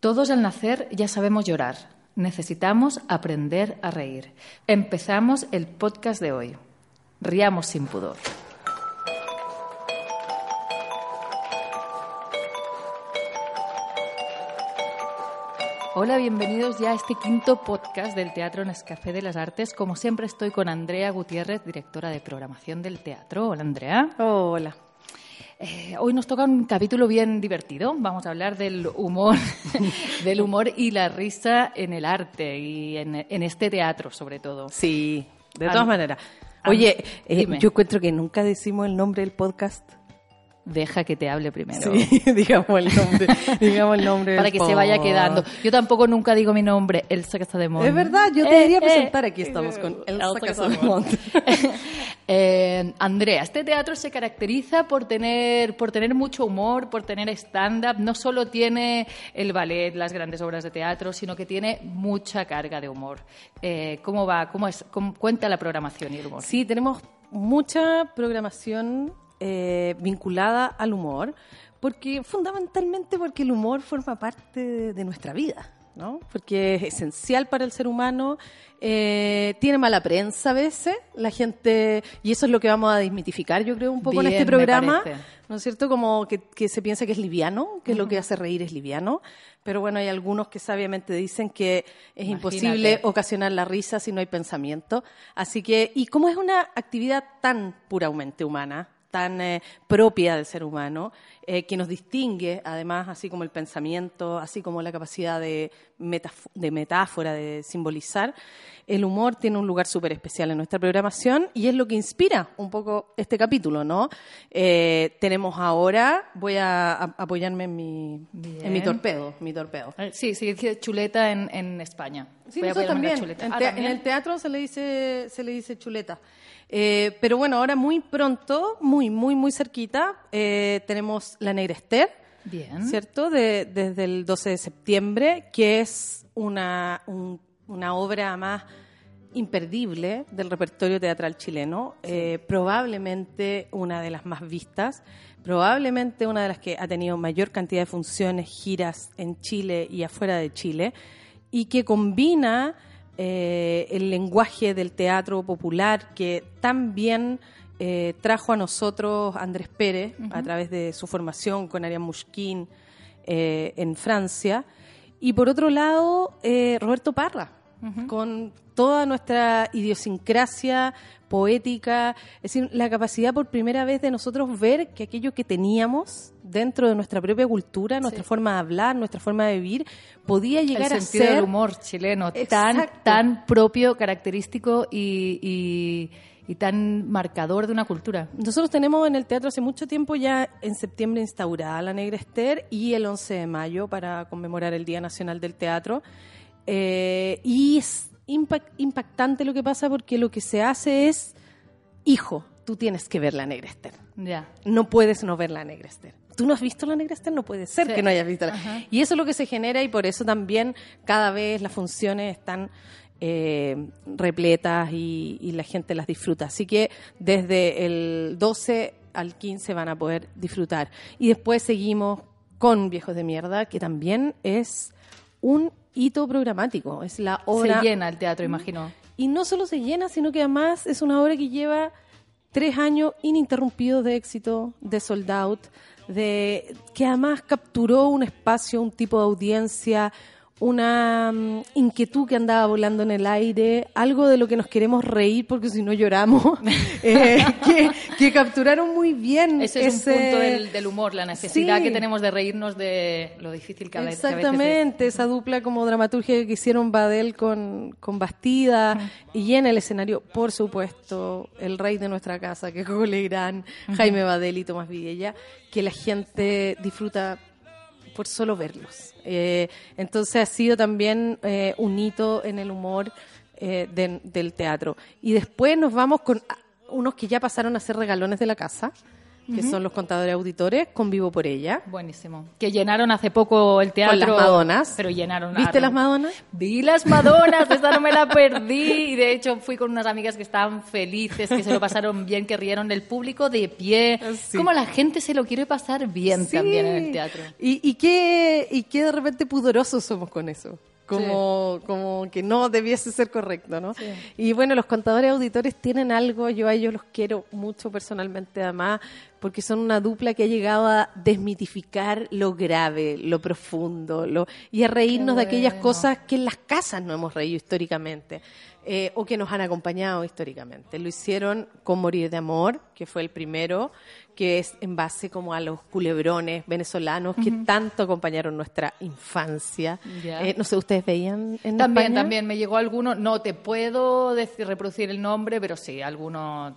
Todos al nacer ya sabemos llorar. Necesitamos aprender a reír. Empezamos el podcast de hoy. Riamos sin pudor. Hola, bienvenidos ya a este quinto podcast del Teatro Nescafé de las Artes. Como siempre estoy con Andrea Gutiérrez, directora de programación del teatro. Hola, Andrea. Hola. Eh, hoy nos toca un capítulo bien divertido. Vamos a hablar del humor, del humor y la risa en el arte y en, este teatro, sobre todo. Sí, de todas maneras. Oye, eh, yo encuentro que nunca decimos el nombre del podcast deja que te hable primero. Sí, digamos el nombre. digamos el nombre Para que se vaya quedando. Yo tampoco nunca digo mi nombre, Elsa Casademont. Es verdad, yo te eh, debería presentar. Aquí estamos con Elsa Casademont. eh, Andrea, este teatro se caracteriza por tener, por tener mucho humor, por tener stand-up. No solo tiene el ballet, las grandes obras de teatro, sino que tiene mucha carga de humor. Eh, ¿Cómo va? ¿Cómo es? cuenta la programación y el humor? Sí, tenemos mucha programación eh, vinculada al humor, porque fundamentalmente porque el humor forma parte de nuestra vida. ¿no? Porque es esencial para el ser humano, eh, tiene mala prensa a veces, la gente, y eso es lo que vamos a desmitificar, yo creo, un poco en este programa, ¿no es cierto? Como que, se piensa que es liviano, que lo que hace reír es liviano, pero bueno, hay algunos que sabiamente dicen que es imposible ocasionar la risa si no hay pensamiento. Así que, y como es una actividad tan puramente humana, tan eh, propia del ser humano, eh, que nos distingue, además, así como el pensamiento, así como la capacidad de, de metáfora, de simbolizar. El humor tiene un lugar súper especial en nuestra programación y es lo que inspira un poco este capítulo, ¿no? Eh, tenemos ahora, voy a, apoyarme en mi, en mi torpedo, mi torpedo. Sí, sí, chuleta en, en España. Sí, eso también. En, ah, también. en, el teatro se le dice, se le dice chuleta. Eh, pero bueno, ahora muy pronto, muy, muy, muy cerquita, eh, tenemos La Negra Esther, Bien. ¿cierto? desde el 12 de septiembre, que es una, una obra más imperdible del repertorio teatral chileno, eh, probablemente una de las más vistas, probablemente una de las que ha tenido mayor cantidad de funciones, giras en Chile y afuera de Chile, y que combina eh, el lenguaje del teatro popular que también eh, trajo a nosotros Andrés Pérez a través de su formación con Ariane Mushkin eh, en Francia. Y por otro lado, Roberto Parra, con toda nuestra idiosincrasia poética, es decir, la capacidad por primera vez de nosotros ver que aquello que teníamos dentro de nuestra propia cultura, nuestra forma de hablar, nuestra forma de vivir, podía llegar a ser... El humor chileno, tan, tan propio, característico y, y, tan marcador de una cultura. Nosotros tenemos en el teatro hace mucho tiempo ya en septiembre instaurada la Negra Esther y el 11 de mayo para conmemorar el Día Nacional del Teatro. Eh, y es impactante lo que pasa porque lo que se hace es, hijo, tú tienes que ver la Negra Esther. Ya. No puedes no ver la Negra Esther. Tú no has visto la Negra Esther, no puede ser que no hayas visto la Y eso es lo que se genera y por eso también cada vez las funciones están eh, repletas y, y la gente las disfruta. Así que desde el 12 al 15 van a poder disfrutar. Y después seguimos con Viejos de Mierda, que también es un hito programático. Es la obra. Se llena el teatro, imagino. Y no solo se llena, sino que además es una obra que lleva tres años ininterrumpidos de éxito, de sold out, de que además capturó un espacio, un tipo de audiencia, una mm, inquietud que andaba volando en el aire, algo de lo que nos queremos reír porque si no lloramos, eh, que, capturaron muy bien. Ese, es un punto del, humor, la necesidad que tenemos de reírnos de lo difícil que a veces Exactamente, esa dupla como dramaturgia que hicieron Badel con, con Bastida y en el escenario, por supuesto, el rey de nuestra casa, que es Jogo Jaime Badel y Tomás Villella, que la gente disfruta por solo verlos. Eh, entonces ha sido también eh, un hito en el humor eh, del teatro. Y después nos vamos con unos que ya pasaron a ser regalones de la casa que son los contadores auditores, con Vivo por ella. Buenísimo. Que llenaron hace poco el teatro. Con las Madonas. Pero llenaron. ¿Viste las Madonas? Vi las Madonas, esa no me la perdí. Y de hecho fui con unas amigas que estaban felices, que se lo pasaron bien, que rieron del público de pie. Como la gente se lo quiere pasar bien también en el teatro. Y, y, qué, y qué de repente pudorosos somos con eso como, como que no debiese ser correcto, ¿no? Y bueno, los contadores auditores tienen algo, yo a ellos los quiero mucho personalmente además, porque son una dupla que ha llegado a desmitificar lo grave, lo profundo, lo, y a reírnos de aquellas cosas que en las casas no hemos reído históricamente. Eh, o que nos han acompañado históricamente. Lo hicieron con Morir de Amor, que fue el primero, que es en base como a los culebrones venezolanos que tanto acompañaron nuestra infancia. Eh, no sé, ¿ustedes veían en También, también, me llegó alguno, no te puedo decir, reproducir el nombre, pero sí, algunos,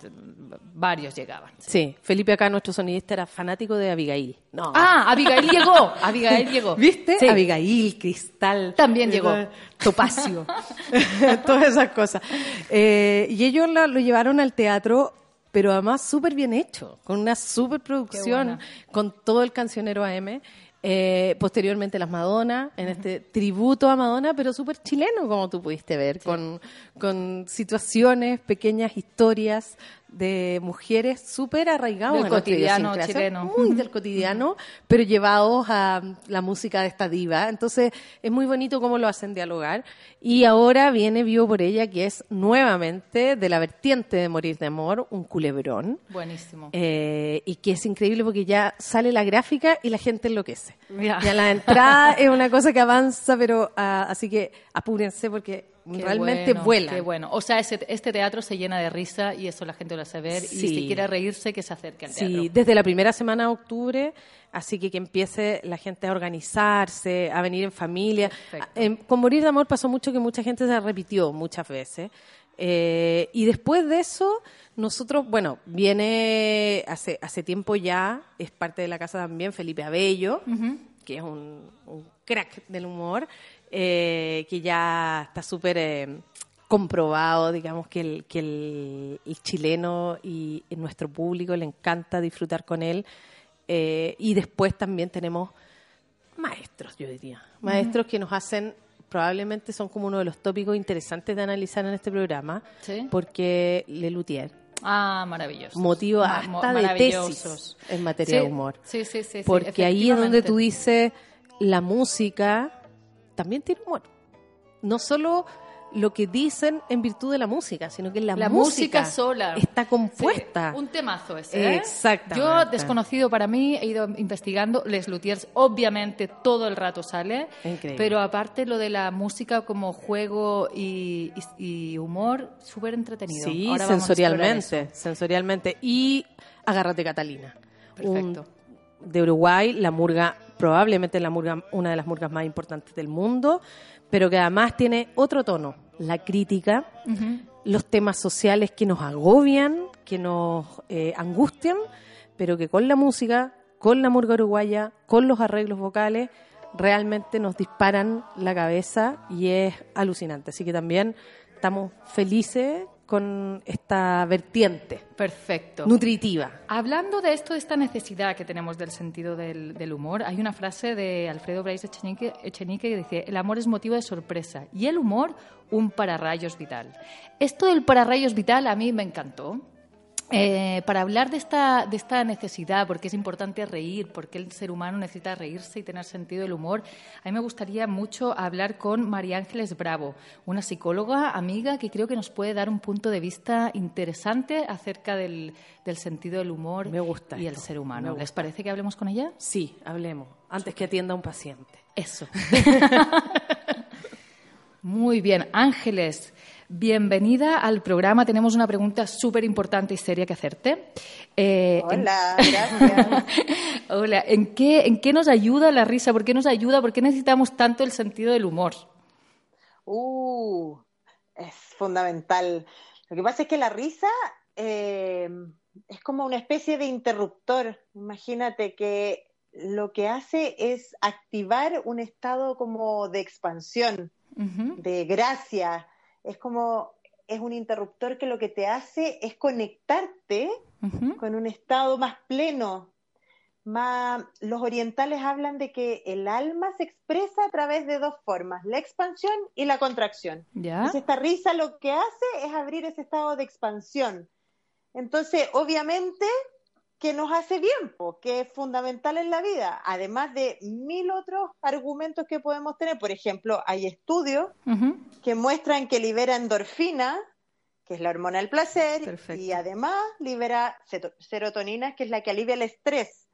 varios llegaban. Sí. Felipe acá, nuestro sonidista, era fanático de Abigail. No. Ah, Abigail llegó, Abigail llegó. ¿Viste? Abigail, Cristal. También llegó. Topacio. Todas esas cosas. Eh, y ellos lo llevaron al teatro pero además súper bien hecho, con una súper producción, con todo el cancionero AM. Eh, posteriormente las Madonna, en este tributo a Madonna, pero súper chileno, como tú pudiste ver, con, con situaciones, pequeñas historias de mujeres súper arraigadas del cotidiano chileno. Muy del cotidiano, pero llevados a la música de esta diva. Entonces, es muy bonito cómo lo hacen dialogar. Y ahora viene Vivo por ella, que es nuevamente de la vertiente de Morir de Amor, un culebrón. Buenísimo. Eh, y que es increíble porque ya sale la gráfica y la gente enloquece. Ya la entrada es una cosa que avanza, pero ah, así que apúrense porque realmente vuela. Qué bueno. O sea, este teatro se llena de risa y eso la gente lo hace ver. Y si quiere reírse, que se acerque al teatro. Sí, desde la primera semana de octubre, así que que empiece la gente a organizarse, a venir en familia. con Morir de Amor pasó mucho que mucha gente se repitió muchas veces. Eh, y después de eso, nosotros, bueno, viene hace, hace tiempo ya, es parte de la casa también Felipe Abello, que es un, un crack del humor. Eh, que ya está súper eh, comprobado, digamos, que, el, que el, chileno y, nuestro público le encanta disfrutar con él. Eh, y después también tenemos maestros, yo diría, maestros que nos hacen probablemente son como uno de los tópicos interesantes de analizar en este programa, porque Le Luthier. Ah, maravilloso. Motivo hasta de tesis en materia de humor. Sí, sí, sí. Porque ahí es donde tú dices la música también tiene humor. No solo lo que dicen en virtud de la música, sino que la, música, sola está compuesta. un temazo ese. ¿eh? Exactamente. Yo, desconocido para mí, he ido investigando. Les Luthiers, obviamente, todo el rato sale. Pero aparte, lo de la música como juego y, humor, súper entretenido. Sí, sensorialmente. Sensorialmente. Y Agárrate Catalina. Perfecto. De Uruguay, la murga probablemente la murga, una de las murgas más importantes del mundo, pero que además tiene otro tono, la crítica, los temas sociales que nos agobian, que nos eh, angustian, pero que con la música, con la murga uruguaya, con los arreglos vocales, realmente nos disparan la cabeza y es alucinante. Así que también estamos felices con esta vertiente. Perfecto. Nutritiva. Hablando de esto, de esta necesidad que tenemos del sentido del, humor, hay una frase de Alfredo Brais Echenique, Echenique que dice: El amor es motivo de sorpresa y el humor un pararrayos vital. Esto del pararrayos vital a mí me encantó eh, para hablar de esta, de esta necesidad, porque es importante reír, porque el ser humano necesita reírse y tener sentido del humor, a mí me gustaría mucho hablar con María Ángeles Bravo, una psicóloga amiga que creo que nos puede dar un punto de vista interesante acerca del, sentido del humor y el ser humano. ¿Les parece que hablemos con ella? Sí, hablemos, antes que atienda a un paciente. Eso. Muy bien, Ángeles. Bienvenida al programa. Tenemos una pregunta súper importante y seria que hacerte. Eh, Hola, gracias. Hola, ¿en qué, ¿en qué nos ayuda la risa? ¿Por qué nos ayuda? ¿Por qué necesitamos tanto el sentido del humor? Uh, es fundamental. Lo que pasa es que la risa eh, es como una especie de interruptor. Imagínate que lo que hace es activar un estado como de expansión, de gracia. Es como, es un interruptor que lo que te hace es conectarte con un estado más pleno. Más, los orientales hablan de que el alma se expresa a través de dos formas, la expansión y la contracción. Entonces esta risa lo que hace es abrir ese estado de expansión. Entonces, obviamente, que nos hace bien, que es fundamental en la vida, además de mil otros argumentos que podemos tener. Por ejemplo, hay estudios que muestran que libera endorfina, que es la hormona del placer, y además libera serotonina, que es la que alivia el estrés.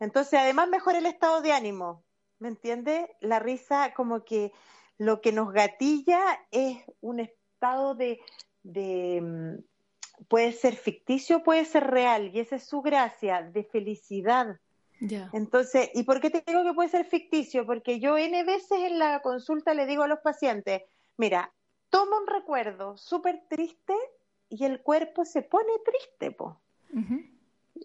Entonces, además mejora el estado de ánimo. ¿Me entiende? La risa como que lo que nos gatilla es un estado de mm, puede ser ficticio, puede ser real, y esa es su gracia, de felicidad. Entonces, ¿y por qué te digo que puede ser ficticio? Porque yo N veces en la consulta le digo a los pacientes, mira, toma un recuerdo súper triste y el cuerpo se pone triste, po.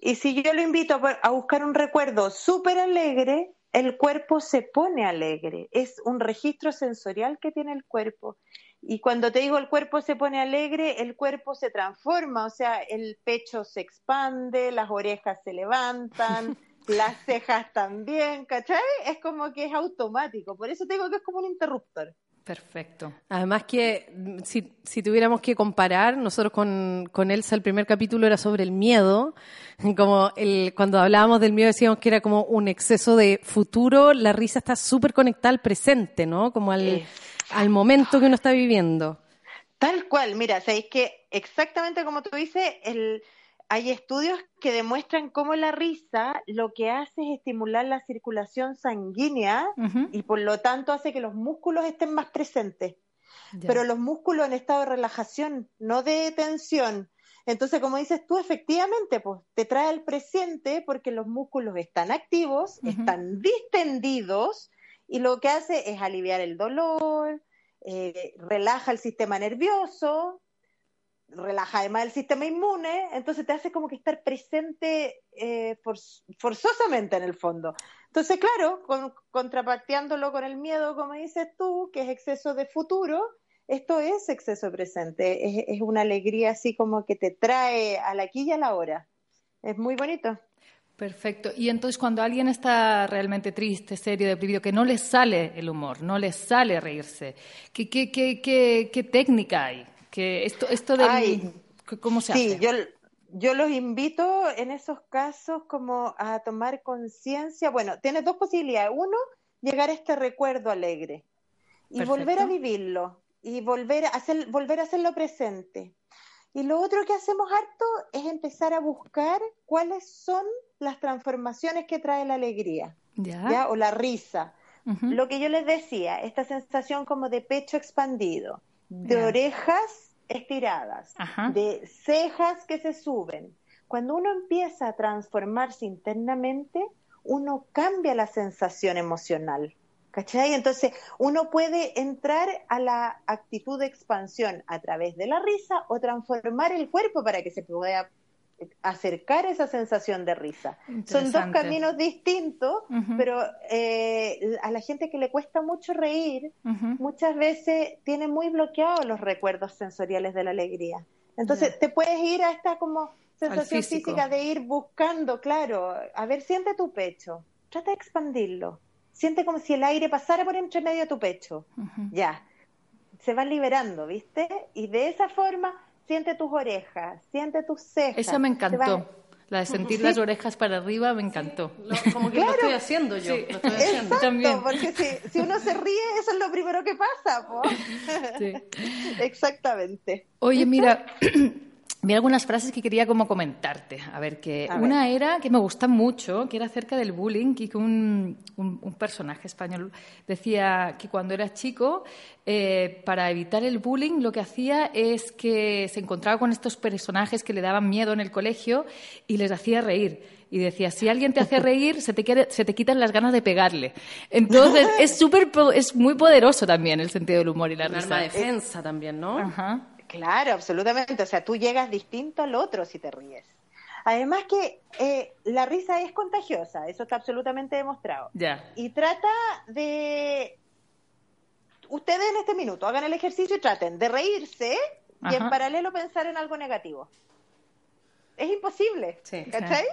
Y si yo lo invito a buscar un recuerdo súper alegre, el cuerpo se pone alegre. Es un registro sensorial que tiene el cuerpo. Y cuando te digo el cuerpo se pone alegre, el cuerpo se transforma, o sea, el pecho se expande, las orejas se levantan, las cejas también, ¿cachai? Es como que es automático, por eso te digo que es como un interruptor. Perfecto. Además que si, si tuviéramos que comparar, nosotros con, con, Elsa el primer capítulo era sobre el miedo, como el, cuando hablábamos del miedo decíamos que era como un exceso de futuro, la risa está súper conectada al presente, ¿no? Como al al momento que uno está viviendo. Tal cual, mira, sabéis que exactamente como tú dices, el, hay estudios que demuestran cómo la risa lo que hace es estimular la circulación sanguínea y por lo tanto hace que los músculos estén más presentes. Pero los músculos en estado de relajación, no de tensión. Entonces, como dices tú, efectivamente, pues te trae al presente porque los músculos están activos, están distendidos y lo que hace es aliviar el dolor, eh, relaja el sistema nervioso, relaja además el sistema inmune, entonces te hace como que estar presente eh, forzosamente en el fondo. Entonces, claro, con, contraparteándolo con el miedo, como dices tú, que es exceso de futuro, esto es exceso presente, es, es una alegría así como que te trae a la aquí y a la hora. Es muy bonito. Perfecto. Y entonces cuando alguien está realmente triste, serio, deprimido, que no le sale el humor, no le sale reírse, ¿qué, qué, qué, qué, técnica hay? Que esto, esto de, ¿Cómo se sí, Yo, yo los invito en esos casos como a tomar conciencia. Bueno, tienes dos posibilidades. Uno, llegar a este recuerdo alegre y volver a vivirlo y volver a, hacer, volver a hacerlo presente. Y lo otro que hacemos harto es empezar a buscar cuáles son las transformaciones que trae la alegría, ¿ya? O la risa. Lo que yo les decía, esta sensación como de pecho expandido, de orejas estiradas, de cejas que se suben. Cuando uno empieza a transformarse internamente, uno cambia la sensación emocional. ¿Cachai? Entonces, uno puede entrar a la actitud de expansión a través de la risa o transformar el cuerpo para que se pueda acercar esa sensación de risa. Son dos caminos distintos, pero eh, a la gente que le cuesta mucho reír, muchas veces tiene muy bloqueados los recuerdos sensoriales de la alegría. Entonces, te puedes ir a esta como sensación física de ir buscando, claro, a ver, siente tu pecho, trata de expandirlo siente como si el aire pasara por entre medio de tu pecho. Ya. Se va liberando, ¿viste? Y de esa forma siente tus orejas, siente tus cejas. Esa me encantó. La de sentir las orejas para arriba me encantó. como que lo estoy haciendo yo. Lo estoy haciendo. Exacto, porque si, si, uno se ríe, eso es lo primero que pasa. ¿po? Sí. Exactamente. Oye, mira, Vi algunas frases que quería como comentarte. A ver, que una era que me gusta mucho, que era acerca del bullying, y que un, un, personaje español decía que cuando era chico, eh, para evitar el bullying, lo que hacía es que se encontraba con estos personajes que le daban miedo en el colegio y les hacía reír. Y decía, si alguien te hace reír, se te, quiere, se te quitan las ganas de pegarle. Entonces, es súper, es muy poderoso también el sentido del humor y la risa. arma de defensa también, ¿no? Ajá. Claro, absolutamente. O sea, tú llegas distinto al otro si te ríes. Además que eh, la risa es contagiosa, eso está absolutamente demostrado. Y trata de... Ustedes en este minuto hagan el ejercicio y traten de reírse y en paralelo pensar en algo negativo. Es imposible, ¿cachai?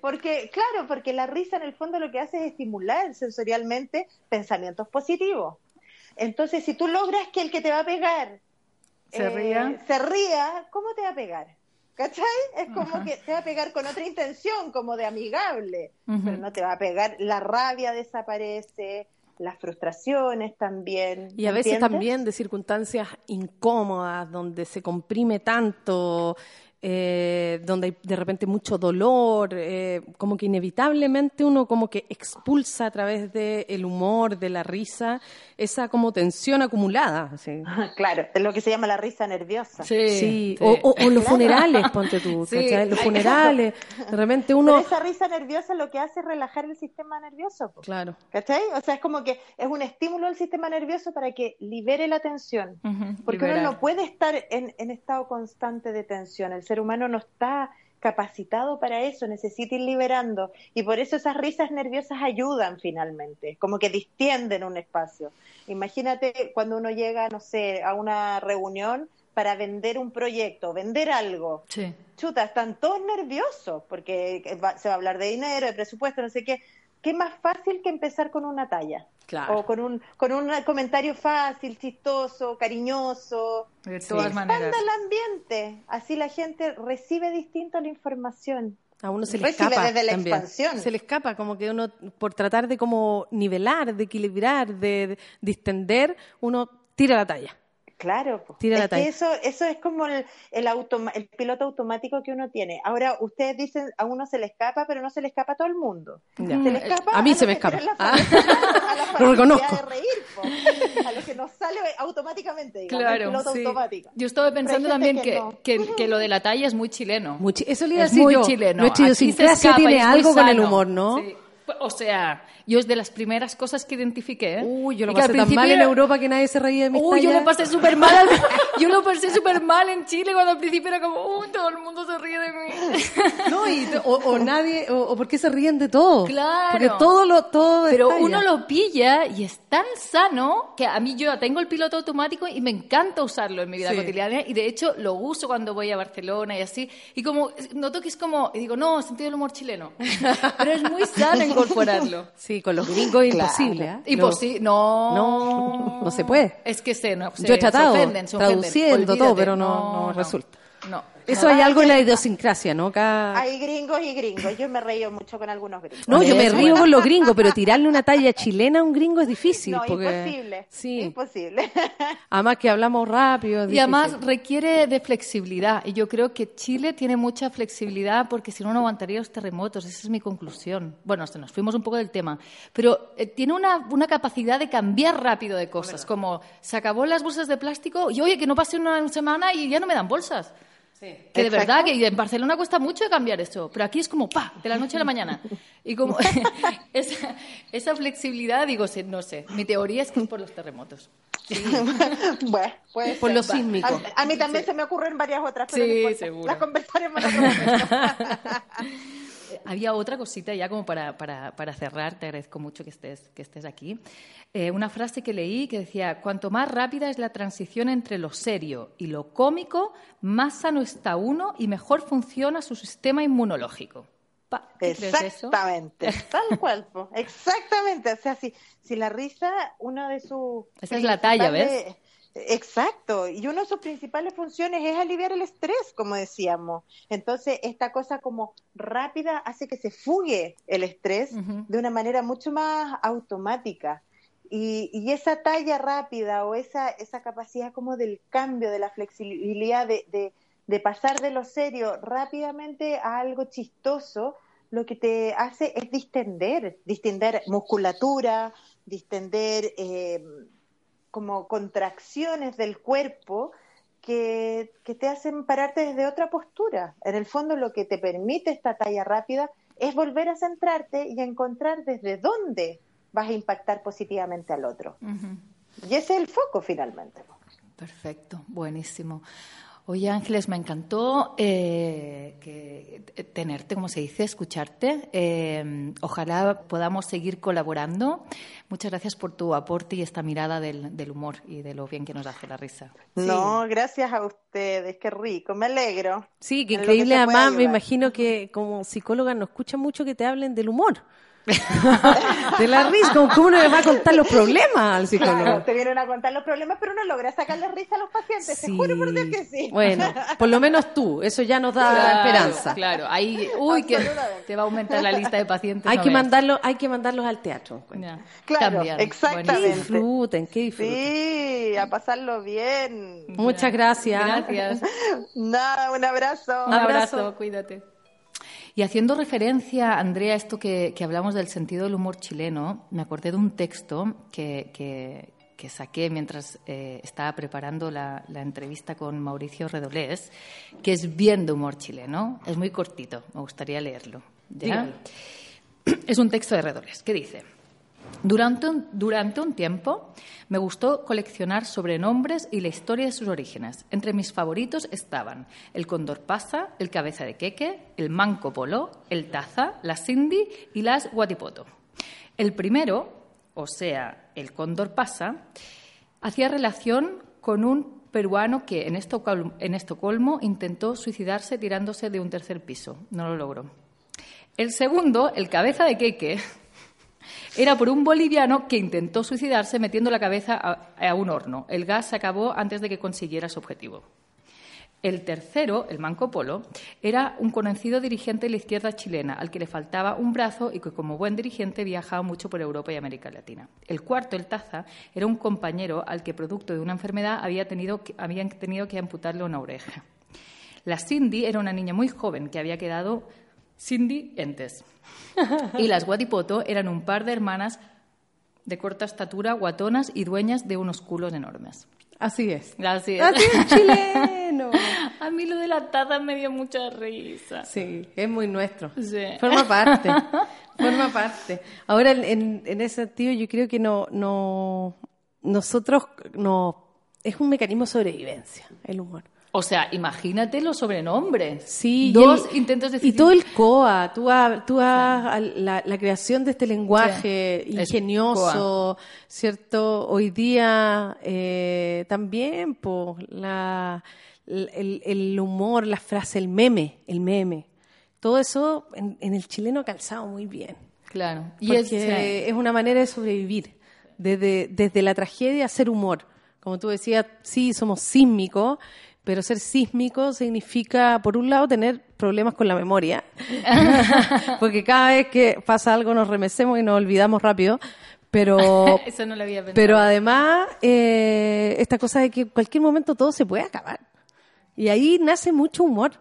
Porque, claro, porque la risa en el fondo lo que hace es estimular sensorialmente pensamientos positivos. Entonces, si tú logras que el que te va a pegar se, ría. Eh, se ría, ¿cómo te va a pegar? ¿Cachai? Es como que te va a pegar con otra intención, como de amigable, pero no te va a pegar, la rabia desaparece, las frustraciones también. Y a veces también de circunstancias incómodas, donde se comprime tanto, eh, donde hay de repente mucho dolor, eh, como que inevitablemente uno como que expulsa a través del el humor, de la risa, esa como tensión acumulada. Claro, es lo que se llama la risa nerviosa. Sí, O, los funerales, ponte tú, Los funerales, de repente uno... esa risa nerviosa lo que hace es relajar el sistema nervioso. Claro. ¿Cachai? O sea, es como que es un estímulo al sistema nervioso para que libere la tensión. porque uno no puede estar en, en estado constante de tensión. El ser humano no está capacitado para eso, necesita ir liberando. Y por eso esas risas nerviosas ayudan finalmente, como que distienden un espacio. Imagínate cuando uno llega, no sé, a una reunión para vender un proyecto, vender algo. Chuta, están todos nerviosos porque se va a hablar de dinero, de presupuesto, no sé qué qué más fácil que empezar con una talla. Claro. O con un, con un comentario fácil, chistoso, cariñoso. De todas maneras. el ambiente. Así la gente recibe distinto la información. A uno se le escapa desde la expansión. Se le escapa, como que uno, por tratar de como nivelar, de equilibrar, de distender, uno tira la talla. Claro, es que eso, eso es como el, el, el piloto automático que uno tiene. Ahora, ustedes dicen, a uno se le escapa, pero no se le escapa a todo el mundo. a mí se me escapa. Ah. Lo reconozco. a lo que nos sale automáticamente, digamos, claro, piloto automático. Yo estaba pensando también que, que, lo de la talla es muy chileno. eso le iba a decir muy chileno. Nuestra idiosincrasia tiene algo con el humor, ¿no? Sí. O sea, yo es de las primeras cosas que identifiqué. Uy, yo lo pasé tan mal en Europa que nadie se reía de mis Uy, yo lo pasé súper mal. yo lo pasé súper mal en Chile cuando al principio era como, uy, todo el mundo se ríe de mí. No, y, o, nadie, o, o, por qué se ríen de todo. Claro. Porque todo lo, todo Pero uno lo pilla y es tan sano que a mí yo tengo el piloto automático y me encanta usarlo en mi vida cotidiana y de hecho lo uso cuando voy a Barcelona y así. Y como, noto que es como, y digo, no, sentido del humor chileno. Pero es muy sano incorporarlo. Sí, con los gringos es imposible. ¿eh? Imposible, no. No, no se puede. Es que se, no, Yo he tratado, traduciendo todo, pero no, no resulta. No. Eso hay algo en la idiosincrasia, ¿no? Hay gringos y gringos. Yo me río mucho con algunos gringos. No, yo me río con los gringos, pero tirarle una talla chilena a un gringo es difícil. No, porque... imposible. Sí. Imposible. Además que hablamos rápido. y además requiere de flexibilidad. Y yo creo que Chile tiene mucha flexibilidad porque si no, no aguantaría los terremotos. Esa es mi conclusión. Bueno, nos fuimos un poco del tema. Pero eh, tiene una, una, capacidad de cambiar rápido de cosas. Como se acabó las bolsas de plástico y oye, que no pase una semana y ya no me dan bolsas que de verdad que en Barcelona cuesta mucho cambiar eso, pero aquí es como pa, de la noche a la mañana. Y como esa, flexibilidad, digo, no sé, mi teoría es que es por los terremotos. bueno, pues por los sísmicos. A, mí también se me ocurren varias otras, pero sí, seguro. las conversaremos había otra cosita ya como para, para, para, cerrar, te agradezco mucho que estés, que estés aquí. Eh, una frase que leí que decía, cuanto más rápida es la transición entre lo serio y lo cómico, más sano está uno y mejor funciona su sistema inmunológico. Exactamente, tal cual. Exactamente. O sea, si, si la risa, una de sus... Esa es la talla, ¿ves? Exacto, y una de sus principales funciones es aliviar el estrés, como decíamos. Entonces, esta cosa como rápida hace que se fugue el estrés de una manera mucho más automática. Y, y, esa talla rápida o esa, esa capacidad como del cambio, de la flexibilidad, de, de, de pasar de lo serio rápidamente a algo chistoso, lo que te hace es distender, distender musculatura, distender eh, como contracciones del cuerpo que, te hacen pararte desde otra postura. En el fondo lo que te permite esta talla rápida es volver a centrarte y a encontrar desde dónde vas a impactar positivamente al otro. Y ese es el foco finalmente. Perfecto, buenísimo. Oye, Ángeles, me encantó eh, eh, tenerte, como se dice, escucharte. Eh, ojalá podamos seguir colaborando. Muchas gracias por tu aporte y esta mirada del, humor y de lo bien que nos hace la risa. No, gracias a ustedes, qué rico, me alegro. Sí, qué increíble. Además, me imagino que como psicóloga no escucha mucho que te hablen del humor. de la risa, ¿cómo uno le va a contar los problemas al psicólogo? te vienen a contar los problemas, pero uno logra sacarle risa a los pacientes, sí. juro por Dios que sí. Bueno, por lo menos tú, eso ya nos da esperanza. Claro, ahí, uy, que te va a aumentar la lista de pacientes. Hay, que, mandarlo, hay que mandarlos al teatro. Claro, exactamente. Que disfruten, que disfruten. Sí, a pasarlo bien. Muchas gracias. Gracias. Nada, un abrazo. Un abrazo, cuídate. Y haciendo referencia, Andrea, a esto que, hablamos del sentido del humor chileno, me acordé de un texto que, que, saqué mientras eh, estaba preparando la, entrevista con Mauricio Redolés, que es bien de humor chileno. Es muy cortito, me gustaría leerlo. Es un texto de Redolés que dice. Durante un, tiempo me gustó coleccionar sobrenombres y la historia de sus orígenes. Entre mis favoritos estaban el Condor Pasa, el Cabeza de Queque, el Manco Polo, el Taza, la Cindy y las Guatipoto. El primero, o sea, el Cóndor Pasa, hacía relación con un peruano que en Estocolmo, en Estocolmo intentó suicidarse tirándose de un tercer piso. No lo logró. El segundo, el Cabeza de Queque, era por un boliviano que intentó suicidarse metiendo la cabeza a, un horno. El gas se acabó antes de que consiguiera su objetivo. El tercero, el Manco Polo, era un conocido dirigente de la izquierda chilena al que le faltaba un brazo y que como buen dirigente viajaba mucho por Europa y América Latina. El cuarto, el Taza, era un compañero al que producto de una enfermedad había habían tenido que amputarle una oreja. La Cindy era una niña muy joven que había quedado Cindy Entes. Y las Guatipoto eran un par de hermanas de corta estatura, guatonas y dueñas de unos culos enormes. Así es. Así es. chileno. A mí lo de la taza me dio mucha risa. Sí, es muy nuestro. Forma parte. Forma parte. Ahora, en, en ese sentido, yo creo que no, no, nosotros no, es un mecanismo de sobrevivencia, el humor. O sea, imagínate los sobrenombres. Sí, dos intentos de Y todo el COA, tú, tú la, creación de este lenguaje ingenioso, ¿cierto? Hoy día eh, también, pues, la, el, humor, la frase, el meme, el meme. Todo eso en, el chileno ha calzado muy bien. Claro. Y es, es una manera de sobrevivir. Desde, desde la tragedia hacer humor. Como tú decías, sí, somos sísmicos, pero ser sísmico significa, por un lado, tener problemas con la memoria, porque cada vez que pasa algo nos remecemos y nos olvidamos rápido. Pero, Eso no lo había pensado. pero además, eh, esta cosa de que en cualquier momento todo se puede acabar. Y ahí nace mucho humor.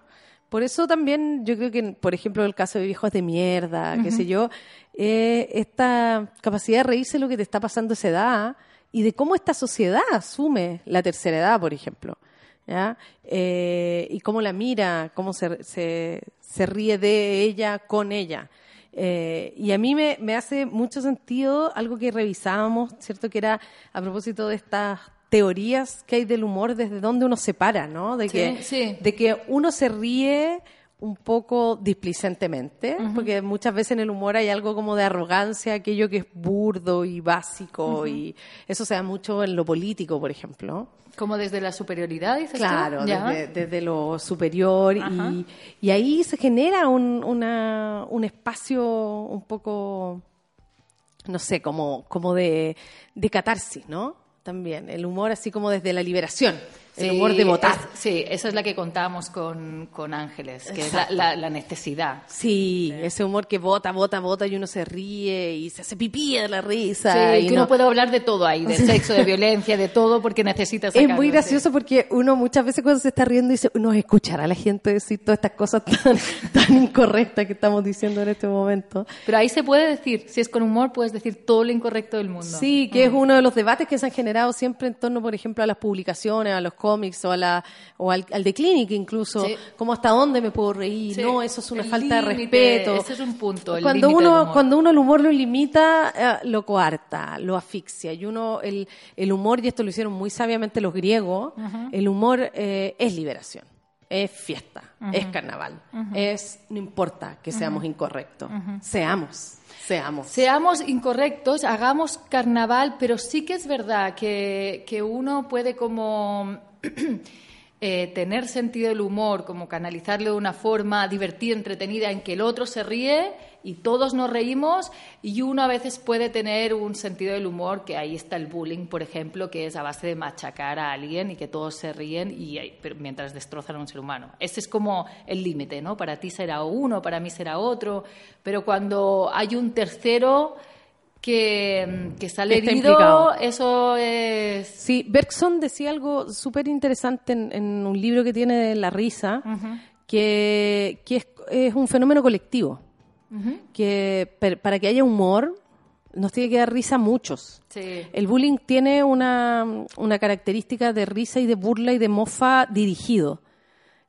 Por eso también yo creo que, por ejemplo, el caso de viejos de mierda, qué sé yo, eh, esta capacidad de reírse de lo que te está pasando a esa edad y de cómo esta sociedad asume la tercera edad, por ejemplo. ¿Ya? Eh, y cómo la mira, cómo se, se, ríe de ella con ella. Eh, y a mí me, me, hace mucho sentido algo que revisábamos, ¿cierto? Que era a propósito de estas teorías que hay del humor, desde donde uno se para, ¿no? De que, De que uno se ríe un poco displicentemente, porque muchas veces en el humor hay algo como de arrogancia, aquello que es burdo y básico, y eso se da mucho en lo político, por ejemplo. Como desde la superioridad, dices Claro, desde, lo superior, y, y, ahí se genera un, una, un espacio un poco, no sé, como, como de, de catarsis, ¿no? También, el humor así como desde la liberación el humor de votar. sí, esa es la que contábamos con, con Ángeles, que es la, la, necesidad. Sí, ese humor que vota, vota, vota y uno se ríe y se hace pipí de la risa. y que uno puede hablar de todo ahí, de sexo, de violencia, de todo, porque necesita Es muy gracioso porque uno muchas veces cuando se está riendo dice, uno escuchará a la gente decir todas estas cosas tan, tan incorrectas que estamos diciendo en este momento. Pero ahí se puede decir, si es con humor, puedes decir todo lo incorrecto del mundo. Sí, que es uno de los debates que se han generado siempre en torno, por ejemplo, a las publicaciones, a los cómics o, a la, o al, de Clinic incluso, como hasta dónde me puedo reír, no, eso es una falta de respeto. Ese es un punto. cuando uno, cuando uno el humor lo limita, eh, lo coarta, lo asfixia. Y uno, el, el humor, y esto lo hicieron muy sabiamente los griegos, el humor eh, es liberación es fiesta, es carnaval, es, no importa que seamos incorrectos, seamos. Seamos. Seamos incorrectos, hagamos carnaval, pero sí que es verdad que, que uno puede como eh, tener sentido del humor, como canalizarlo de una forma divertida, entretenida, en que el otro se ríe y todos nos reímos y uno a veces puede tener un sentido del humor, que ahí está el bullying, por ejemplo, que es a base de machacar a alguien y que todos se ríen y, mientras destrozan a un ser humano. Ese es como el límite, ¿no? Para ti será uno, para mí será otro, pero cuando hay un tercero que, que sale herido, eso es... Sí, Bergson decía algo súper interesante en, un libro que tiene de la risa, que, que es, un fenómeno colectivo, que para que haya humor nos tiene que dar risa a muchos. El bullying tiene una, una característica de risa y de burla y de mofa dirigido.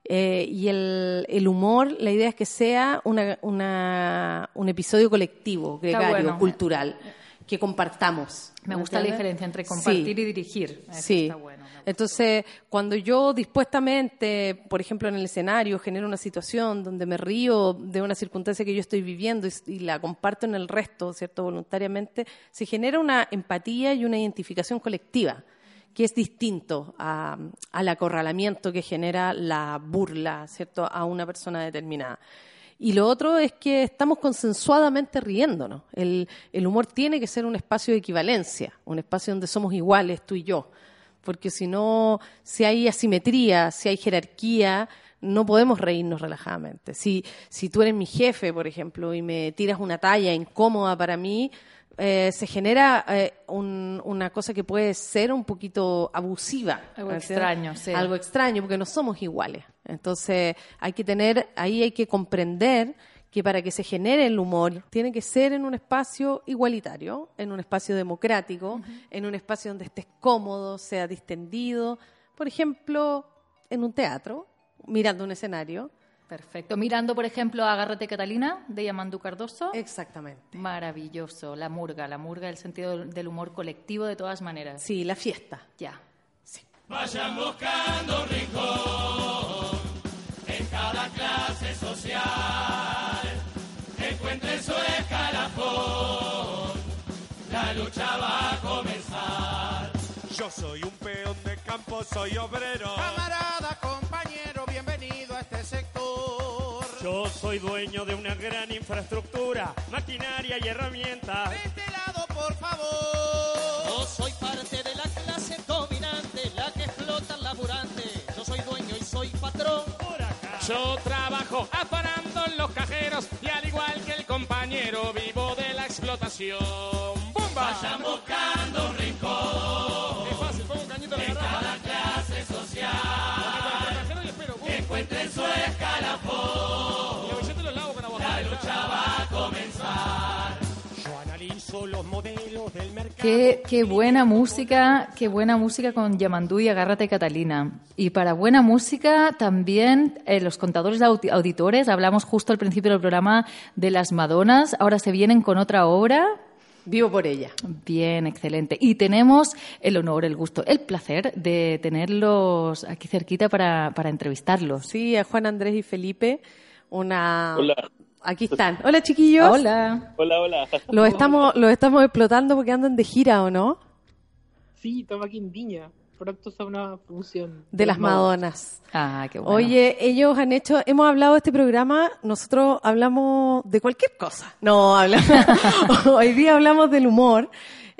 Eh, y el, el, humor, la idea es que sea una, una, un episodio colectivo, gregario, cultural, que compartamos. Me gusta la diferencia entre compartir y dirigir. sí. Entonces, cuando yo dispuestamente, por ejemplo, en el escenario, genero una situación donde me río de una circunstancia que yo estoy viviendo y, la comparto en el resto, ¿cierto? Voluntariamente, se genera una empatía y una identificación colectiva que es distinto al acorralamiento que genera la burla, ¿cierto?, a una persona determinada. Y lo otro es que estamos consensuadamente riéndonos. El, el, humor tiene que ser un espacio de equivalencia, un espacio donde somos iguales, tú y yo. Porque si no, si hay asimetría, si hay jerarquía, no podemos reírnos relajadamente. Si, si tú eres mi jefe, por ejemplo, y me tiras una talla incómoda para mí, eh, se genera eh, una cosa que puede ser un poquito abusiva. Algo extraño, sí. Algo extraño, porque no somos iguales. Entonces, hay que tener, ahí hay que comprender que para que se genere el humor tiene que ser en un espacio igualitario, en un espacio democrático, en un espacio donde estés cómodo, sea distendido. Por ejemplo, en un teatro, mirando un escenario Perfecto. Mirando, por ejemplo, Agárrate Catalina de Yamandú Cardoso. Exactamente. Maravilloso. La murga, la murga, el sentido del humor colectivo de todas maneras. Sí, la fiesta. Ya. Sí. Vayan buscando un rincón en cada clase social. Encuentren su escalafón. La lucha va a comenzar. Yo soy un peón de campo, soy obrero. Camarada, soy dueño de una gran infraestructura, maquinaria y herramientas. De este lado, por favor. Yo soy parte de la clase dominante, la que explota al laburante. Yo soy dueño y soy patrón. Por acá. Yo trabajo afanando en los cajeros y al igual que el compañero vivo de la explotación. Qué, buena música, qué buena música con Yamandú y Agárrate Catalina. Y para buena música también eh, los contadores auditores, hablamos justo al principio del programa de las Madonas, ahora se vienen con otra obra. Vivo por ella. Bien, excelente. Y tenemos el honor, el gusto, el placer de tenerlos aquí cerquita para, para entrevistarlos. Sí, a Juan Andrés y Felipe, una, Hola. Aquí están. Hola, chiquillos. Hola. Hola, hola. Los estamos, los estamos explotando porque andan de gira, ¿o no? Sí, estamos aquí en Viña. Pronto a una función. De, las Madonas. Ah, qué bueno. Oye, ellos han hecho, hemos hablado de este programa, nosotros hablamos de cualquier cosa. No, hablamos, hoy día hablamos del humor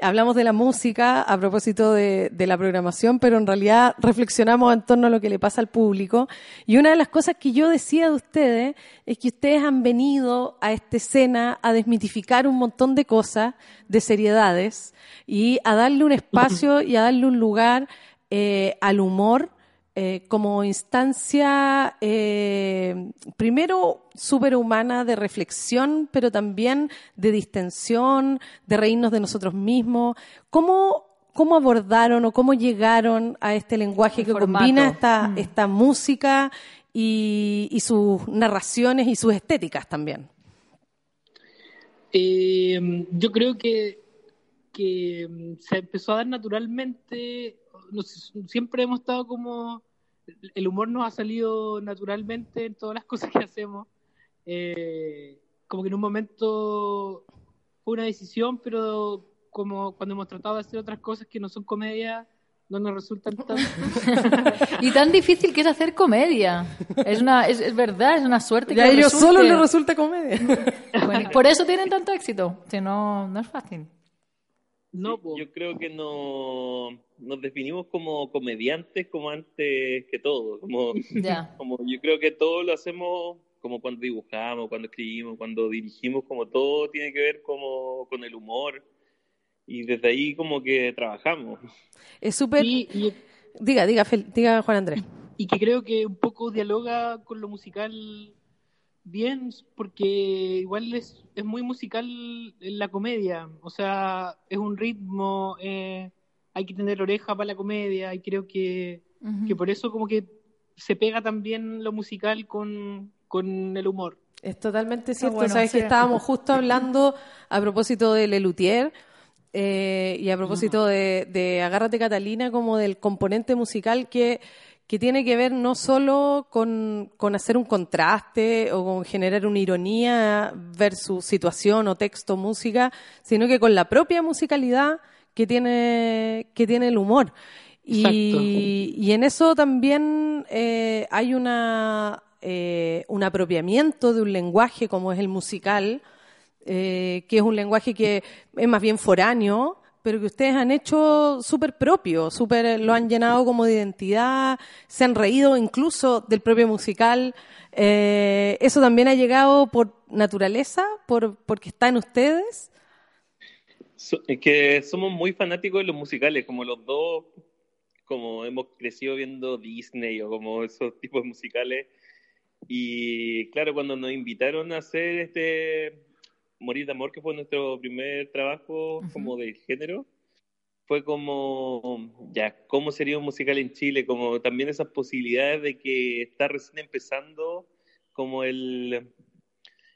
hablamos de la música a propósito de, la programación, pero en realidad reflexionamos en torno a lo que le pasa al público. Y una de las cosas que yo decía de ustedes es que ustedes han venido a esta escena a desmitificar un montón de cosas, de seriedades, y a darle un espacio y a darle un lugar eh, al humor eh, como instancia, eh, primero, superhumana de reflexión, pero también de distensión, de reírnos de nosotros mismos. ¿Cómo, cómo abordaron o cómo llegaron a este lenguaje que combina esta, mm. esta música y, y, sus narraciones y sus estéticas también? Eh, yo creo que, que mm, se empezó a dar naturalmente, siempre hemos estado como, el humor nos ha salido naturalmente en todas las cosas que hacemos. Eh, como que en un momento fue una decisión, pero como cuando hemos tratado de hacer otras cosas que no son comedia, no nos resultan tan... y tan difícil que es hacer comedia. Es, una, es, verdad, es una suerte. Y a ellos solo les resulta comedia. por eso tienen tanto éxito. Si no, no es fácil. No, yo creo que no, nos definimos como comediantes como antes que todo. Como, como yo creo que todo lo hacemos como cuando dibujamos, cuando escribimos, cuando dirigimos, como todo tiene que ver como con el humor y desde ahí como que trabajamos. Es súper... Diga, diga, diga Juan Andrés. Y, que creo que un poco dialoga con lo musical bien, porque igual es, es muy musical en la comedia, o sea, es un ritmo, eh, hay que tener oreja para la comedia y creo que, que por eso como que se pega también lo musical con, con el humor. Es totalmente cierto. Sabes que estábamos justo hablando a propósito de Lelutier eh, y a propósito de, de, Agárrate Catalina como del componente musical que, que tiene que ver no solo con, con, hacer un contraste o con generar una ironía versus situación o texto, música, sino que con la propia musicalidad que tiene, que tiene el humor. Y, y, en eso también eh, hay una, eh, un apropiamiento de un lenguaje como es el musical, eh, que es un lenguaje que es más bien foráneo, pero que ustedes han hecho súper propio, super, lo han llenado como de identidad, se han reído incluso del propio musical. Eh, ¿Eso también ha llegado por naturaleza, por, porque está en ustedes? es que somos muy fanáticos de los musicales, como los dos, como hemos crecido viendo Disney o como esos tipos de musicales. Y claro, cuando nos invitaron a hacer este Morir de Amor, que fue nuestro primer trabajo como de género, fue como, ya, ¿cómo sería un musical en Chile? Como también esas posibilidades de que está recién empezando como el,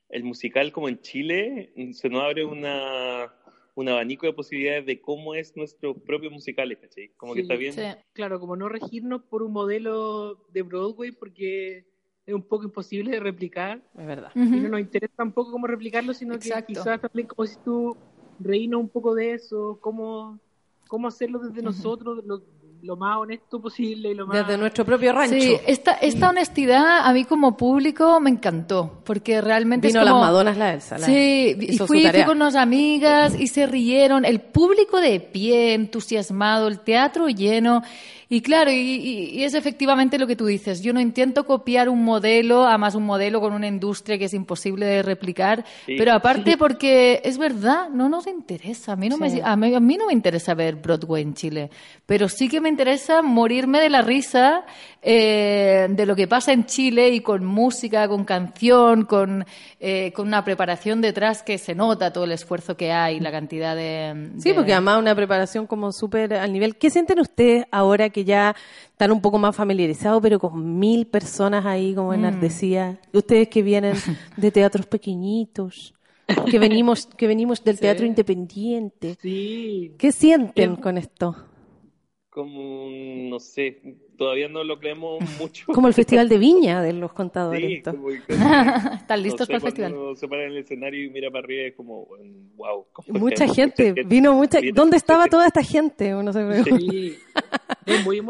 el musical como en Chile, se nos abre una, un abanico de posibilidades de cómo es nuestro propio musical, ¿cachai? Como que está bien. Claro, como no regirnos por un modelo de Broadway, porque es un poco imposible de replicar. Es verdad. Y no nos interesa tampoco cómo replicarlo, sino que quizás también como si tú reínos un poco de eso, cómo, cómo hacerlo desde nosotros, lo más honesto posible y lo más... Desde nuestro propio rancho. Sí, esta, esta honestidad a mí como público me encantó, porque realmente Vino es como... las Madonas la Elsa. sí, y fui, fui, con unas amigas y se rieron, el público de pie, entusiasmado, el teatro lleno, y claro, y, es efectivamente lo que tú dices. Yo no intento copiar un modelo, además un modelo con una industria que es imposible de replicar, pero aparte porque es verdad, no nos interesa. A mí no, me, a mí, a mí no me interesa ver Broadway en Chile, pero sí que me interesa morirme de la risa eh, de lo que pasa en Chile y con música, con canción, con, eh, con una preparación detrás que se nota todo el esfuerzo que hay, la cantidad de... Sí, porque además una preparación como súper al nivel. ¿Qué sienten ustedes ahora que ya están un poco más familiarizados, pero con mil personas ahí como en mm. Ustedes que vienen de teatros pequeñitos que venimos que venimos del teatro independiente. Sí. ¿Qué sienten con esto? Como no sé, todavía no lo creemos mucho. Como el Festival de Viña de los contadores. ¿Están listos para el festival? Se para en el escenario y mira para arriba y es como, wow. Mucha gente, vino mucha. ¿Dónde estaba toda esta gente? Uno se Sí, es muy,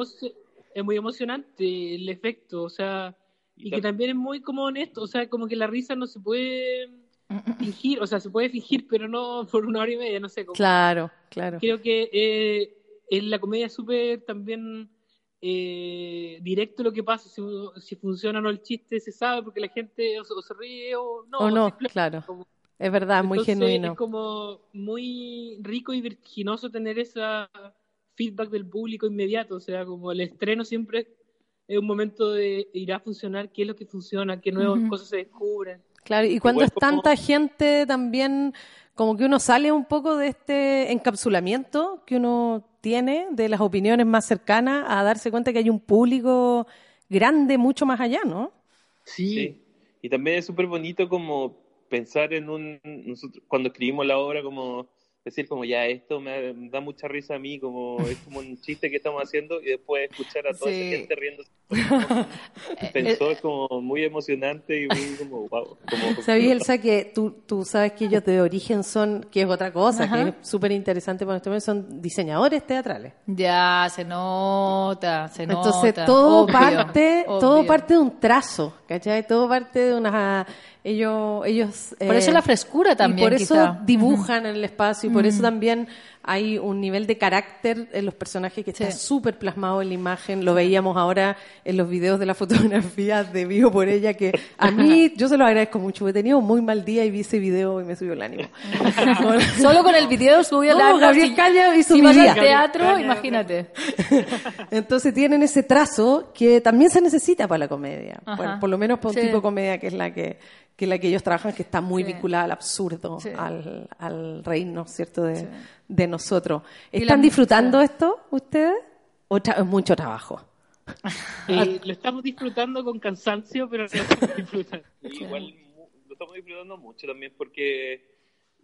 es muy emocionante el efecto, o sea, y que también es muy como honesto, o sea, como que la risa no se puede fingir, o sea, se puede fingir, pero no por una hora y media, no sé. cómo claro, claro. Creo que eh, en la comedia súper también eh, directo lo que pasa, si, si, funciona o no el chiste, se sabe porque la gente o, se ríe o no. O no, claro. es verdad, muy genuino. Es como muy rico y vertiginoso tener ese feedback del público inmediato, o sea, como el estreno siempre es un momento de ir a funcionar, qué es lo que funciona, qué nuevas cosas se descubren. Claro, y cuando es tanta gente también, como que uno sale un poco de este encapsulamiento que uno tiene de las opiniones más cercanas a darse cuenta que hay un público grande mucho más allá, ¿no? Sí. Y también es súper bonito como pensar en un, cuando escribimos la obra, como decir como ya esto me da mucha risa a mí, como es como un chiste que estamos haciendo y después escuchar a toda esa gente riendo. Pensó, es como muy emocionante y muy como wow. Como, ¿Sabías, Elsa, que tú, tú sabes que ellos de origen son, que es otra cosa, que es súper interesante para nosotros, son diseñadores teatrales? Ya, se nota, se nota. Entonces todo parte, todo parte de un trazo, ¿cachai? Todo parte de una ellos, ellos por eso la frescura también. Y por eso dibujan en el espacio y por eso también hay un nivel de carácter en los personajes que está súper plasmado en la imagen. Lo veíamos ahora en los videos de la fotografía de Vivo por ella, que a mí yo se lo agradezco mucho. He tenido un muy mal día y vi ese video y me subió el ánimo. Solo con el video subió el ánimo. Gabriel Calle hizo si mi vas al teatro, imagínate. Entonces tienen ese trazo que también se necesita para la comedia. por lo menos para un tipo de comedia que es la que que la que ellos trabajan, que está muy vinculada al absurdo, al, al, reino, ¿cierto?, de, de nosotros. ¿Están disfrutando esto ustedes? ¿O es mucho trabajo? Eh, lo estamos disfrutando con cansancio, pero lo estamos disfrutando. Igual lo estamos disfrutando mucho también porque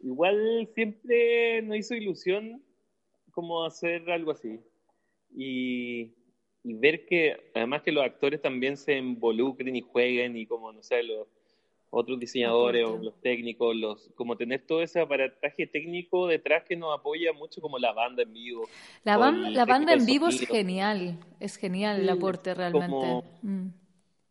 igual siempre nos hizo ilusión como hacer algo así. Y, y ver que además que los actores también se involucren y jueguen y como, no sé, los otros diseñadores o los técnicos, los, como tener todo ese aparataje técnico detrás que nos apoya mucho como la banda en vivo. La, la banda en vivo es genial, es genial el aporte realmente. Como, mm.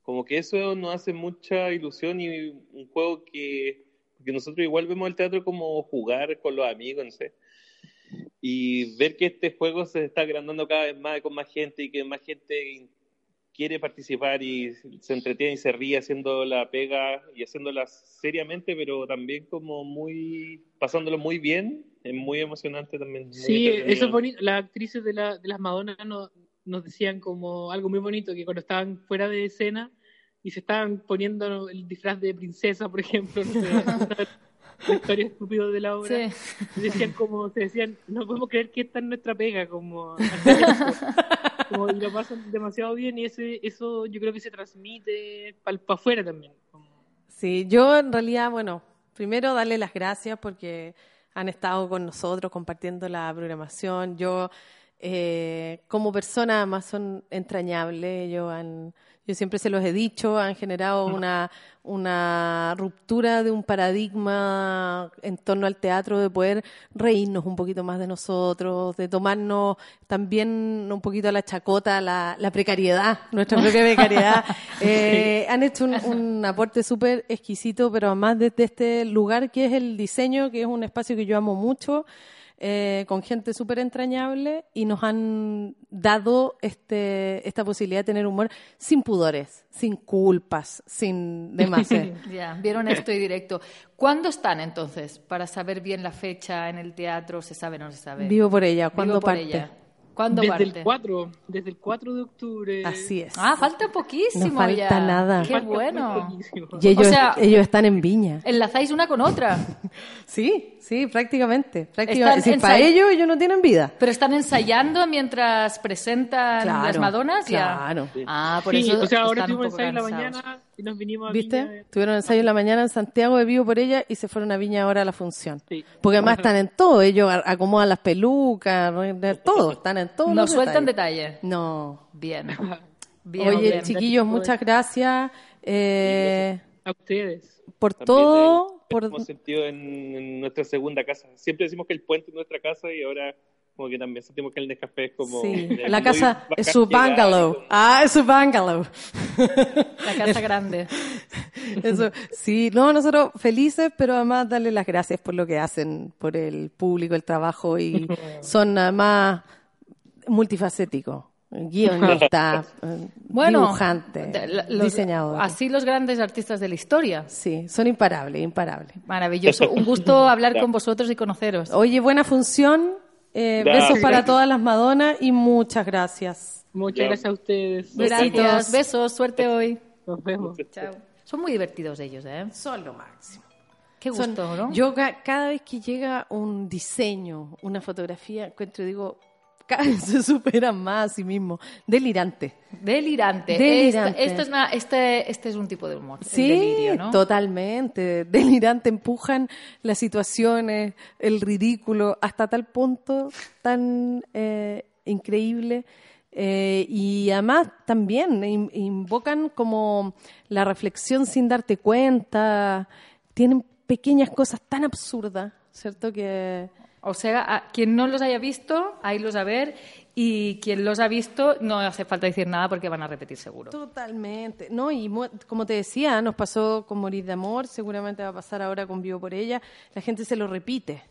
como, que eso nos hace mucha ilusión y un juego que, que nosotros igual vemos el teatro como jugar con los amigos, no sé. Y ver que este juego se está agrandando cada vez más con más gente y que más gente quiere participar y se entretiene y se ríe haciendo la pega y haciéndola seriamente, pero también como muy, pasándolo muy bien, es muy emocionante también. sí, eso es bonito. Las actrices de, la, de las Madonas nos decían como algo muy bonito, que cuando estaban fuera de escena y se estaban poniendo el disfraz de princesa, por ejemplo, la historia estúpida de la obra, decían como, se decían, no podemos creer que esta es nuestra pega, como y lo pasan demasiado bien y ese, eso yo creo que se transmite para afuera también. Sí, yo en realidad, bueno, primero darle las gracias porque han estado con nosotros compartiendo la programación. Yo, eh, como persona, más son entrañables, ellos han yo siempre se los he dicho, han generado una, una ruptura de un paradigma en torno al teatro de poder reírnos un poquito más de nosotros, de tomarnos también un poquito a la chacota, la, la precariedad, nuestra propia precariedad. Eh, han hecho un, un aporte súper exquisito, pero además desde este lugar que es el diseño, que es un espacio que yo amo mucho. Eh, con gente súper entrañable y nos han dado este, esta posibilidad de tener humor sin pudores, sin culpas, sin demás. ya, vieron esto y directo. ¿Cuándo están entonces? Para saber bien la fecha en el teatro, ¿se sabe o no se sabe? Vivo por ella, ¿cuándo parte? ¿Cuándo desde parte? El 4, desde el 4 de octubre. Así es. Ah, falta poquísimo No falta nada. Qué bueno. Y ellos, ellos están en Viña. Enlazáis una con otra. sí, sí, prácticamente. prácticamente. para ellos ellos no tienen vida. Pero están ensayando mientras presentan las Madonas. Claro. Ah, por eso. O sea, ahora tuvimos ensayo en la mañana y nos vinimos a ¿Viste? Viña. Tuvieron ensayo en la mañana en Santiago de Vivo por ella y se fueron a Viña ahora a la función. Porque además están en todo. Ellos acomodan las pelucas, todo. Están en todo. No sueltan detalles. No. Bien. Oye, chiquillos, muchas gracias. Eh, a ustedes. Por todo. Por... Hemos sentido en, en, nuestra segunda casa. Siempre decimos que el puente es nuestra casa y ahora como que también sentimos que el Nescafé es como... Sí, la casa es su bungalow. Ah, es su bungalow. La casa grande. Eso, sí, no, nosotros felices, pero además darle las gracias por lo que hacen, por el público, el trabajo y son además multifacéticos guionista, bueno, dibujante, los, diseñador. Así los grandes artistas de la historia. Sí, son imparables, imparables. Maravilloso. Un gusto hablar con vosotros y conoceros. Oye, buena función. Eh, besos para todas las Madonas y muchas gracias. Muchas gracias a ustedes. Besitos, besos, suerte hoy. Nos vemos. Chao. Son muy divertidos ellos, ¿eh? Son lo máximo. Qué gusto, ¿no? Yo cada vez que llega un diseño, una fotografía, encuentro y digo, se superan más a sí mismo. Delirante. Delirante. Delirante. Este, es este, este, es un tipo de humor. Sí, delirio, ¿no? totalmente. Delirante. Empujan las situaciones, el ridículo, hasta tal punto tan eh, increíble. Eh, y además también invocan como la reflexión sin darte cuenta. Tienen pequeñas cosas tan absurdas, ¿cierto? Que o sea, quien no los haya visto, ahí los a ver. Y quien los ha visto, no hace falta decir nada porque van a repetir seguro. Totalmente. No, y como te decía, nos pasó con Morir de Amor, seguramente va a pasar ahora con Vivo por ella. La gente se lo repite.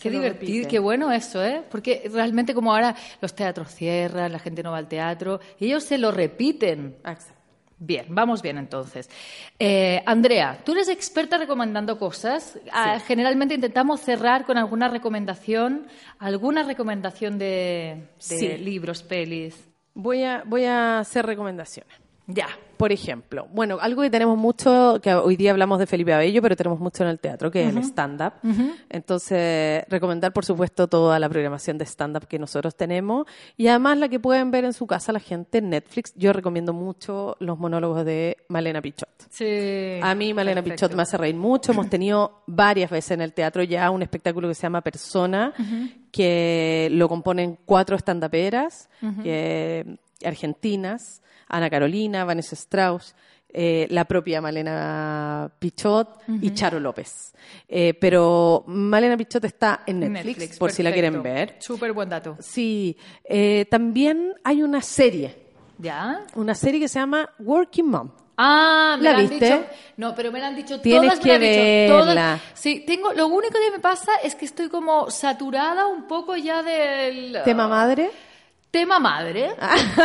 Qué divertido, qué bueno eso, ¿eh? Porque realmente como ahora los teatros cierran, la gente no va al teatro, ellos se lo repiten. Exacto. Bien, vamos bien entonces. Eh, Andrea, tú eres experta recomendando cosas. Ah, generalmente intentamos cerrar con alguna recomendación, alguna recomendación de, libros, pelis. Voy a, voy a hacer recomendaciones. Ya. Por ejemplo, bueno, algo que tenemos mucho, que hoy día hablamos de Felipe Abello, pero tenemos mucho en el teatro, que es el stand-up. Entonces, recomendar, por supuesto, toda la programación de stand-up que nosotros tenemos. Y además la que pueden ver en su casa la gente en Netflix. Yo recomiendo mucho los monólogos de Malena Pichot. Sí. A mí Malena Pichot me hace reír mucho. Hemos tenido varias veces en el teatro ya un espectáculo que se llama Persona, que lo componen cuatro stand-uperas argentinas Ana Carolina, Vanessa Strauss, eh, la propia Malena Pichot y Charo López. Eh, pero Malena Pichot está en Netflix, por si la quieren ver. Súper buen dato. Sí. Eh, también hay una serie. ¿Ya? Una serie que se llama Working Mom. Ah, me ¿La, han viste? dicho. No, pero me la han dicho Tienes todas. que me han dicho verla. Sí, tengo. Lo único que me pasa es que estoy como saturada un poco ya del. ¿Tema madre? Tema madre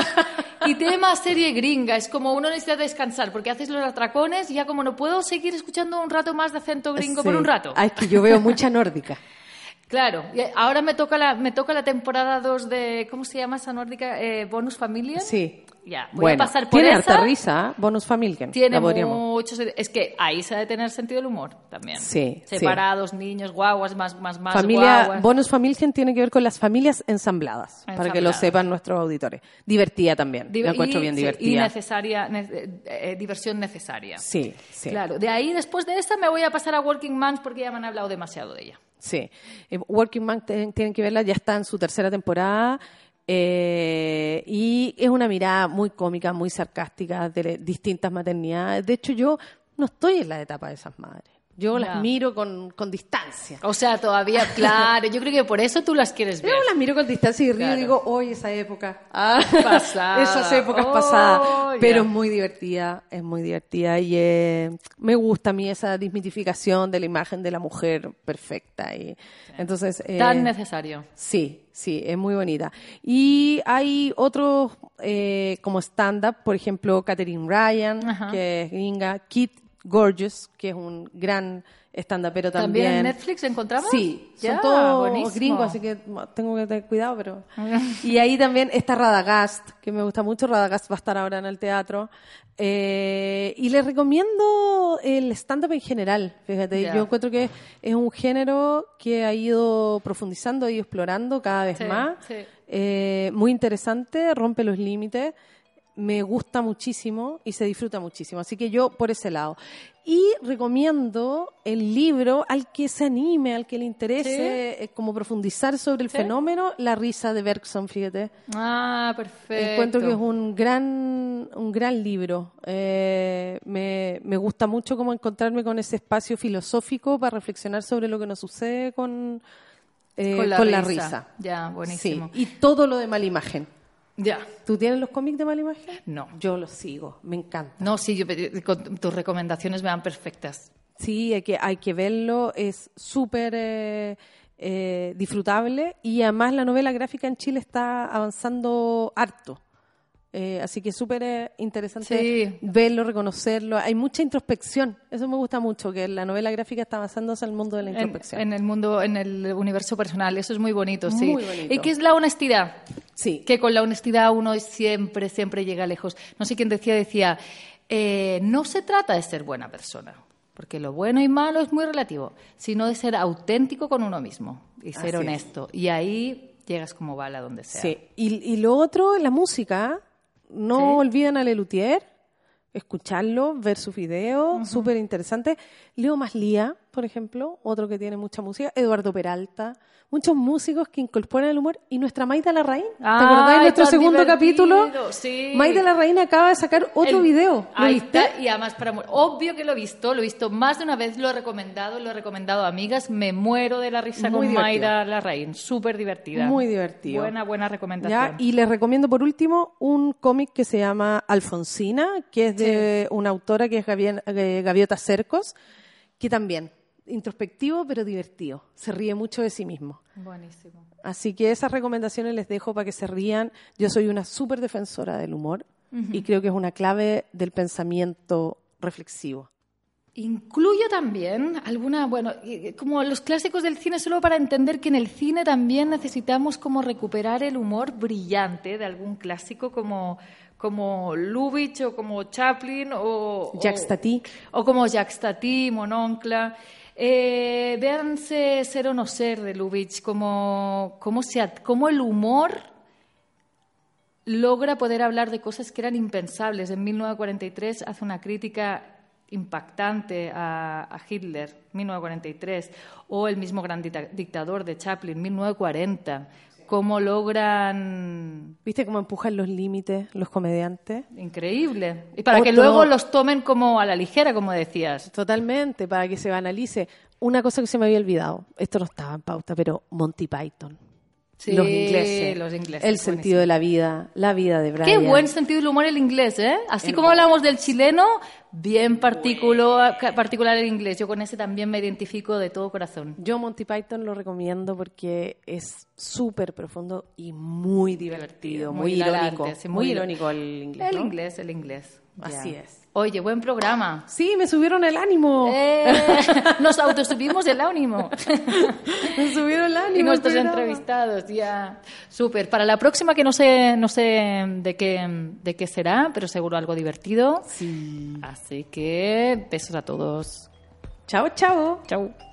y tema serie gringa. Es como uno necesita descansar porque haces los atracones y ya como no puedo seguir escuchando un rato más de acento gringo por un rato. Ah, es que yo veo mucha nórdica. Claro, ahora me toca la, me toca la temporada 2 de, ¿cómo se llama esa nórdica? Eh, ¿Bonus Familia? Sí. Ya, voy a pasar por tiene esa. harta risa, Bonus Familia. Tiene mucho Es que ahí se ha de tener sentido del humor también. Sí, Separados, niños, guaguas, más, más, más Familia, guaguas. Bonus Familia tiene que ver con las familias ensambladas, para que lo sepan nuestros auditores. Divertida también, Div la encuentro y, bien sí, divertida. y necesaria, ne eh, diversión necesaria. Sí, sí. Claro, de ahí después de esta me voy a pasar a Working Man porque ya me han hablado demasiado de ella. Sí, eh, Working Man tienen que verla, ya está en su tercera temporada. Eh, y es una mirada muy cómica, muy sarcástica de distintas maternidades. De hecho, yo no estoy en la etapa de esas madres. Yo las miro con, con, distancia. O sea, todavía, claro, yo creo que por eso tú las quieres ver. Yo las miro con distancia y río y digo, hoy esa época. Ah, pasada. Esas épocas oh, pasadas. Pero es muy divertida, es muy divertida. Y eh, me gusta a mí esa desmitificación de la imagen de la mujer perfecta. Y, sí. entonces, eh, Tan necesario. Sí, sí, es muy bonita. Y hay otros eh, como stand-up, por ejemplo, Katherine Ryan, Ajá. que es gringa, Kit Gorgeous, que es un gran stand pero también. ¿También en Netflix encontramos? Sí, ya, son todos buenísimo. gringos, así que tengo que tener cuidado, pero... y ahí también está Radagast, que me gusta mucho, Radagast va a estar ahora en el teatro. Eh, y les recomiendo el stand-up en general, fíjate, Ya. yo encuentro que es un género que ha ido profundizando, ido explorando cada vez Sí, más. sí. Eh, muy interesante, rompe los límites me gusta muchísimo y se disfruta muchísimo. Así que yo por ese lado. Y recomiendo el libro al que se anime, al que le interese, eh, como profundizar sobre el ¿Sí? fenómeno, La risa de Bergson, fíjate. Ah, perfecto. Encuentro que es un gran, un gran libro. Eh, me, me gusta mucho como encontrarme con ese espacio filosófico para reflexionar sobre lo que nos sucede con, eh, Con la con la risa. risa. Ya, buenísimo. Sí, y todo lo de mala imagen. Ya. ¿Tú tienes los cómics de mala imagen? No. Yo los sigo, me encanta. No, sí, yo, con tus recomendaciones me van perfectas. Sí, hay que, hay que verlo, es súper eh, eh, disfrutable y además la novela gráfica en Chile está avanzando harto. Eh, así que es súper eh, interesante Sí. verlo, reconocerlo. Hay mucha introspección, eso me gusta mucho, que la novela gráfica está avanzándose al mundo de la En, introspección. en el mundo, en el universo personal, eso es muy bonito, sí. Muy bonito. ¿Y qué es la honestidad? Sí. Que con la honestidad uno siempre, siempre llega lejos. No sé quién decía, decía, Eh, no se trata de ser buena persona, porque lo bueno y malo es muy relativo, sino de ser auténtico con uno mismo y ser honesto. Y ahí llegas como bala donde sea. Sí, y, y lo otro, la música, no olviden a Lelutier, escucharlo, ver sus videos, súper interesante. Leo Maslía, por ejemplo, otro que tiene mucha música. Eduardo Peralta, muchos músicos que incorporan el humor. Y nuestra Maida Larraín, ¿te acordás de nuestro segundo capítulo? Sí. Maida Larraín acaba de sacar otro video. ¿Lo ahí Está, y además, para, obvio que lo he visto, lo he visto más de una vez, lo he recomendado, lo he recomendado a amigas. Me muero de la risa con Maida Larraín. Súper divertida. Muy divertido. Buena, buena recomendación. y les recomiendo por último un cómic que se llama Alfonsina, que es de una autora que es eh, Gaviota Cercos, que también introspectivo pero divertido. Se ríe mucho de sí mismo. Buenísimo. Así que esas recomendaciones les dejo para que se rían. Yo soy una súper defensora del humor y creo que es una clave del pensamiento reflexivo. Incluyo también alguna, bueno, como los clásicos del cine, solo para entender que en el cine también necesitamos como recuperar el humor brillante de algún clásico como, como Lubitsch o como Chaplin o... Jacques Tati. O, como Jacques Tati, Mononcla. Eh, véanse Ser o no ser de Lubitsch, como, cómo, el humor logra poder hablar de cosas que eran impensables. En 1943 hace una crítica impactante a, a, Hitler, 1943, o el mismo gran dictador de Chaplin, 1940 cómo logran... ¿Viste cómo empujan los límites los comediantes? Increíble. Y para que luego los tomen como a la ligera, como decías. Totalmente, para que se banalice. Una cosa que se me había olvidado, esto no estaba en pauta, pero Monty Python. Sí, los ingleses. Los ingleses el sentido de la vida, la vida de Brian. Qué buen sentido del humor el inglés, ¿eh? Así como hablamos del chileno, bien particular, particular el inglés. Yo con ese también me identifico de todo corazón. Yo Monty Python lo recomiendo porque es súper profundo y muy divertido, muy, irónico. muy, irónico el inglés. El inglés, el inglés. Así es. Oye, buen programa. Sí, me subieron el ánimo. Eh, nos autosubimos el ánimo. me subieron el ánimo. Y nuestros entrevistados, ya. Súper. Para la próxima, que no sé, no sé de qué, de qué será, pero seguro algo divertido. Sí. Así que besos a todos. Chao, chao. Chao.